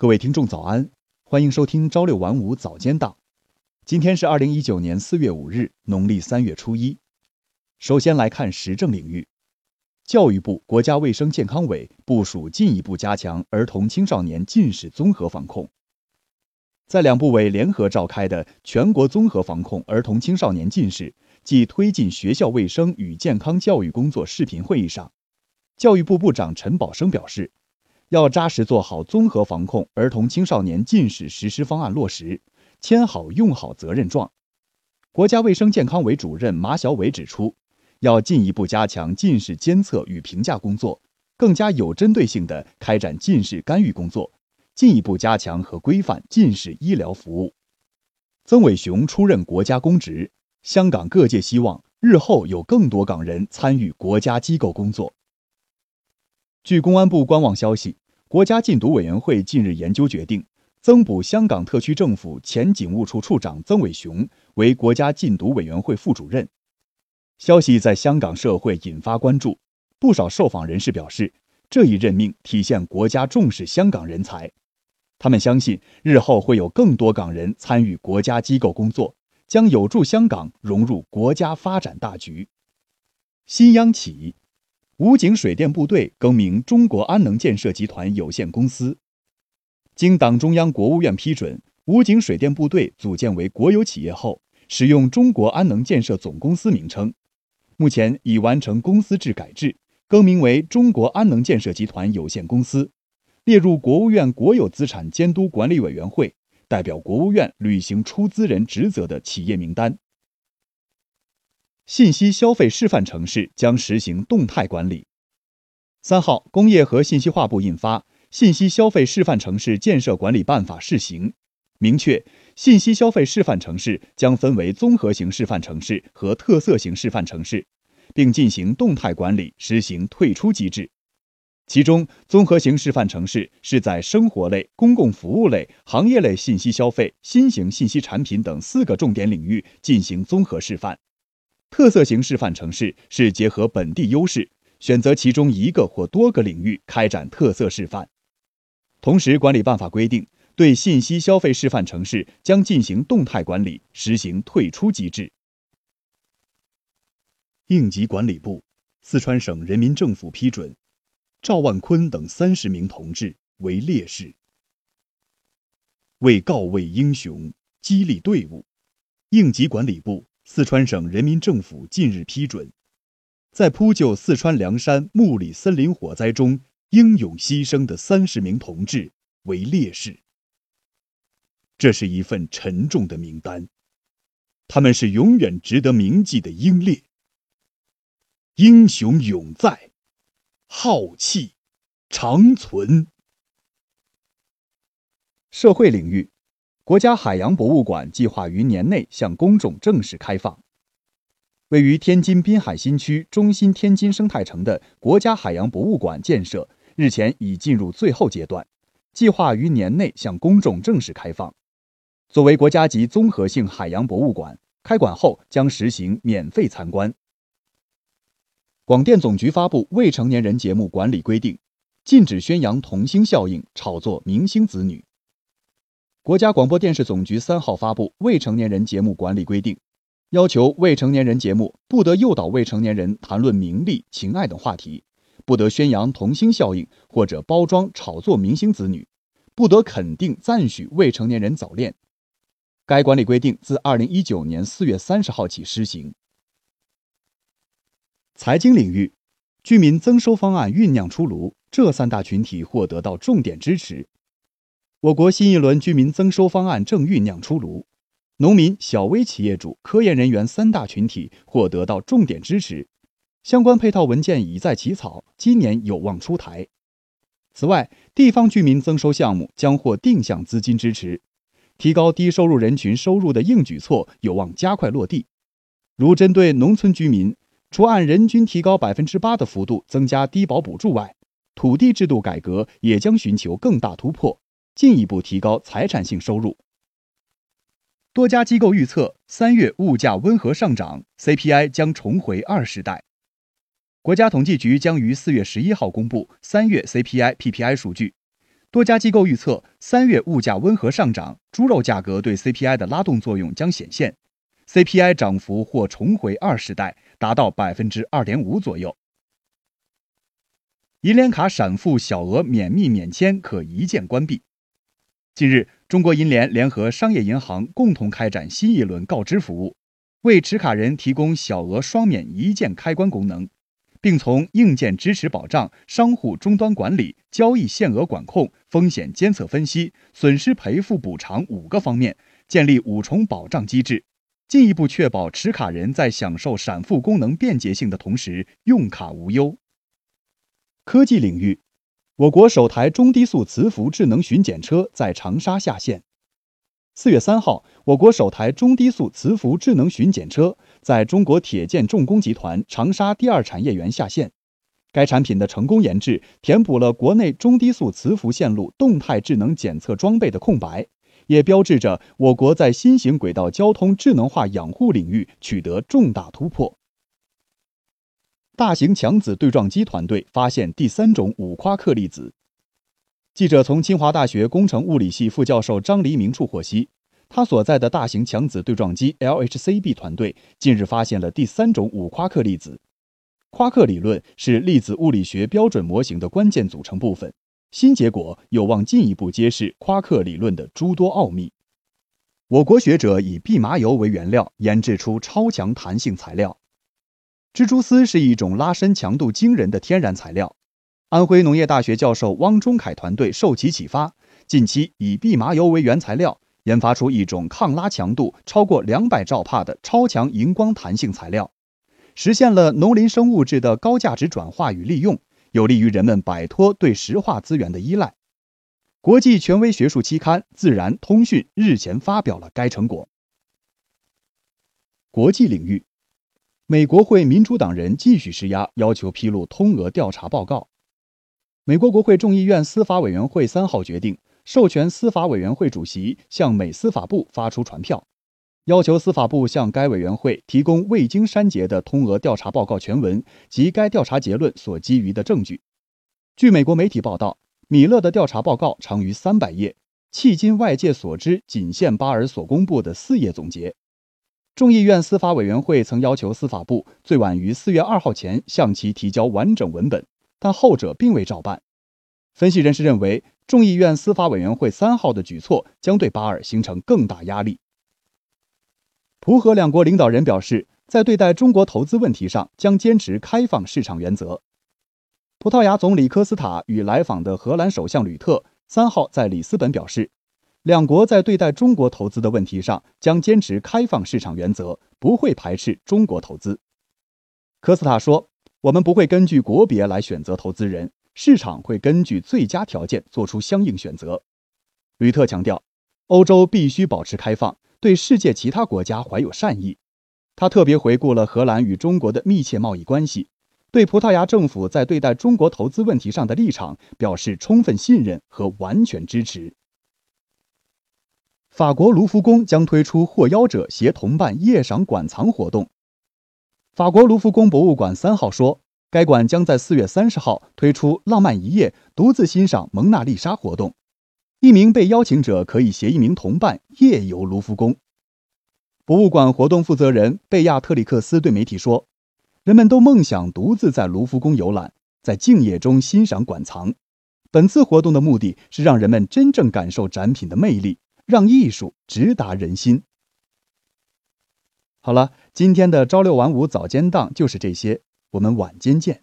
各位听众早安，欢迎收听朝六晚五早间档。今天是二零一九年四月五日，农历三月初一。首先来看时政领域，教育部、国家卫生健康委部署进一步加强儿童青少年近视综合防控。在两部委联合召开的全国综合防控儿童青少年近视暨推进学校卫生与健康教育工作视频会议上，教育部部长陈宝生表示。要扎实做好综合防控儿童青少年近视实施方案落实，签好用好责任状。国家卫生健康委主任马晓伟指出，要进一步加强近视监测与评价工作，更加有针对性地开展近视干预工作，进一步加强和规范近视医疗服务。曾伟雄出任国家公职，香港各界希望日后有更多港人参与国家机构工作。据公安部官网消息，国家禁毒委员会近日研究决定，增补香港特区政府前警务处处长曾伟雄为国家禁毒委员会副主任。消息在香港社会引发关注，不少受访人士表示，这一任命体现国家重视香港人才。他们相信，日后会有更多港人参与国家机构工作，将有助香港融入国家发展大局。新央企。武警水电部队更名中国安能建设集团有限公司，经党中央、国务院批准，武警水电部队组建为国有企业后，使用中国安能建设总公司名称。目前已完成公司制改制，更名为中国安能建设集团有限公司，列入国务院国有资产监督管理委员会，代表国务院履行出资人职责的企业名单。信息消费示范城市将实行动态管理。三号，工业和信息化部印发《信息消费示范城市建设管理办法（试行）》，明确信息消费示范城市将分为综合型示范城市和特色型示范城市，并进行动态管理，实行退出机制。其中，综合型示范城市是在生活类、公共服务类、行业类信息消费、新型信息产品等四个重点领域进行综合示范。特色型示范城市是结合本地优势，选择其中一个或多个领域开展特色示范。同时，管理办法规定，对信息消费示范城市将进行动态管理，实行退出机制。应急管理部、四川省人民政府批准赵万坤等三十名同志为烈士。为告慰英雄、激励队伍，应急管理部。四川省人民政府近日批准，在扑救四川凉山木里森林火灾中英勇牺牲的三十名同志为烈士。这是一份沉重的名单，他们是永远值得铭记的英烈。英雄永在，浩气长存。社会领域。国家海洋博物馆计划于年内向公众正式开放。位于天津滨海新区中心天津生态城的国家海洋博物馆建设日前已进入最后阶段，计划于年内向公众正式开放。作为国家级综合性海洋博物馆，开馆后将实行免费参观。广电总局发布《未成年人节目管理规定》，禁止宣扬童星效应、炒作明星子女。国家广播电视总局三号发布《未成年人节目管理规定》，要求未成年人节目不得诱导未成年人谈论名利、情爱等话题，不得宣扬童星效应或者包装炒作明星子女，不得肯定赞许未成年人早恋。该管理规定自二零一九年四月三十号起施行。财经领域，居民增收方案酝酿出炉，这三大群体获得到重点支持。我国新一轮居民增收方案正酝酿出炉，农民、小微企业主、科研人员三大群体或得到重点支持，相关配套文件已在起草，今年有望出台。此外，地方居民增收项目将获定向资金支持，提高低收入人群收入的硬举措有望加快落地。如针对农村居民，除按人均提高百分之八的幅度增加低保补助外，土地制度改革也将寻求更大突破。进一步提高财产性收入。多家机构预测，三月物价温和上涨，CPI 将重回二十代。国家统计局将于四月十一号公布三月 CPI、PPI 数据。多家机构预测，三月物价温和上涨，猪肉价格对 CPI 的拉动作用将显现，CPI 涨幅或重回二时代，达到百分之二点五左右。银联卡闪付小额免密免签可一键关闭。近日，中国银联联合商业银行共同开展新一轮告知服务，为持卡人提供小额双免一键开关功能。并从硬件支持保障、商户终端管理、交易限额管控、风险监测分析、损失赔付补偿五个方面建立五重保障机制，进一步确保持卡人在享受闪付功能便捷性的同时，用卡无忧。科技领域，我国首台中低速磁浮智能巡检车在长沙下线。四月三号，我国首台中低速磁浮智能巡检车在中国铁建重工集团长沙第二产业园下线。该产品的成功研制，填补了国内中低速磁浮线路动态智能检测装备的空白，也标志着我国在新型轨道交通智能化养护领域取得重大突破。大型强子对撞机团队发现第三种五夸克粒子。记者从清华大学工程物理系副教授张黎明处获悉，他所在的大型强子对撞机 LHCb 团队近日发现了第三种五夸克粒子。夸克理论是粒子物理学标准模型的关键组成部分，新结果有望进一步揭示夸克理论的诸多奥秘。我国学者以蓖麻油为原料研制出超强弹性材料，蜘蛛丝是一种拉伸强度惊人的天然材料。安徽农业大学教授汪忠凯团队受其启发，近期以蓖麻油为原材料，研发出一种抗拉强度超过两百兆帕的超强荧光弹性材料，实现了农林生物质的高价值转化与利用，有利于人们摆脱对石化资源的依赖。国际权威学术期刊《自然通讯》日前发表了该成果。国际领域，美国会民主党人继续施压，要求披露通俄调查报告。美国国会众议院司法委员会三号决定，授权司法委员会主席向美司法部发出传票，要求司法部向该委员会提供未经删节的通俄调查报告全文及该调查结论所基于的证据。据美国媒体报道，米勒的调查报告长于三百页，迄今外界所知仅限巴尔所公布的四页总结。众议院司法委员会曾要求司法部最晚于四月二号前向其提交完整文本。但后者并未照办。分析人士认为，众议院司法委员会三号的举措将对巴尔形成更大压力。葡荷两国领导人表示，在对待中国投资问题上将坚持开放市场原则。葡萄牙总理科斯塔与来访的荷兰首相吕特三号在里斯本表示，两国在对待中国投资的问题上将坚持开放市场原则，不会排斥中国投资。科斯塔说。我们不会根据国别来选择投资人，市场会根据最佳条件做出相应选择。吕特强调，欧洲必须保持开放，对世界其他国家怀有善意。他特别回顾了荷兰与中国的密切贸易关系，对葡萄牙政府在对待中国投资问题上的立场表示充分信任和完全支持。法国卢浮宫将推出获邀者携同伴夜赏馆藏活动。法国卢浮宫博物馆三号说，该馆将在四月三十号推出“浪漫一夜”独自欣赏蒙娜丽莎活动。一名被邀请者可以携一名同伴夜游卢浮宫。博物馆活动负责人贝亚特里克斯对媒体说：“人们都梦想独自在卢浮宫游览，在静夜中欣赏馆藏。本次活动的目的是让人们真正感受展品的魅力，让艺术直达人心。”好了，今天的朝六晚五早间档就是这些，我们晚间见。